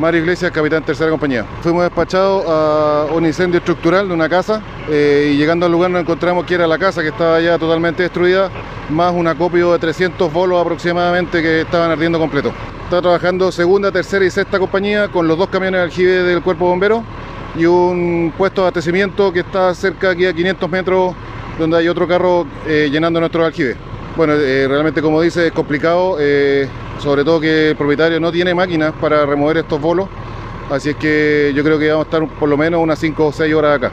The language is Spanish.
Mario Iglesias, capitán tercera compañía. Fuimos despachados a un incendio estructural de una casa eh, y llegando al lugar nos encontramos que era la casa que estaba ya totalmente destruida, más un acopio de 300 bolos aproximadamente que estaban ardiendo completo. Está trabajando segunda, tercera y sexta compañía con los dos camiones de aljibe del cuerpo bombero y un puesto de abastecimiento que está cerca aquí a 500 metros donde hay otro carro eh, llenando nuestro aljibe. Bueno, eh, realmente como dice es complicado, eh, sobre todo que el propietario no tiene máquinas para remover estos bolos, así es que yo creo que vamos a estar por lo menos unas 5 o 6 horas acá.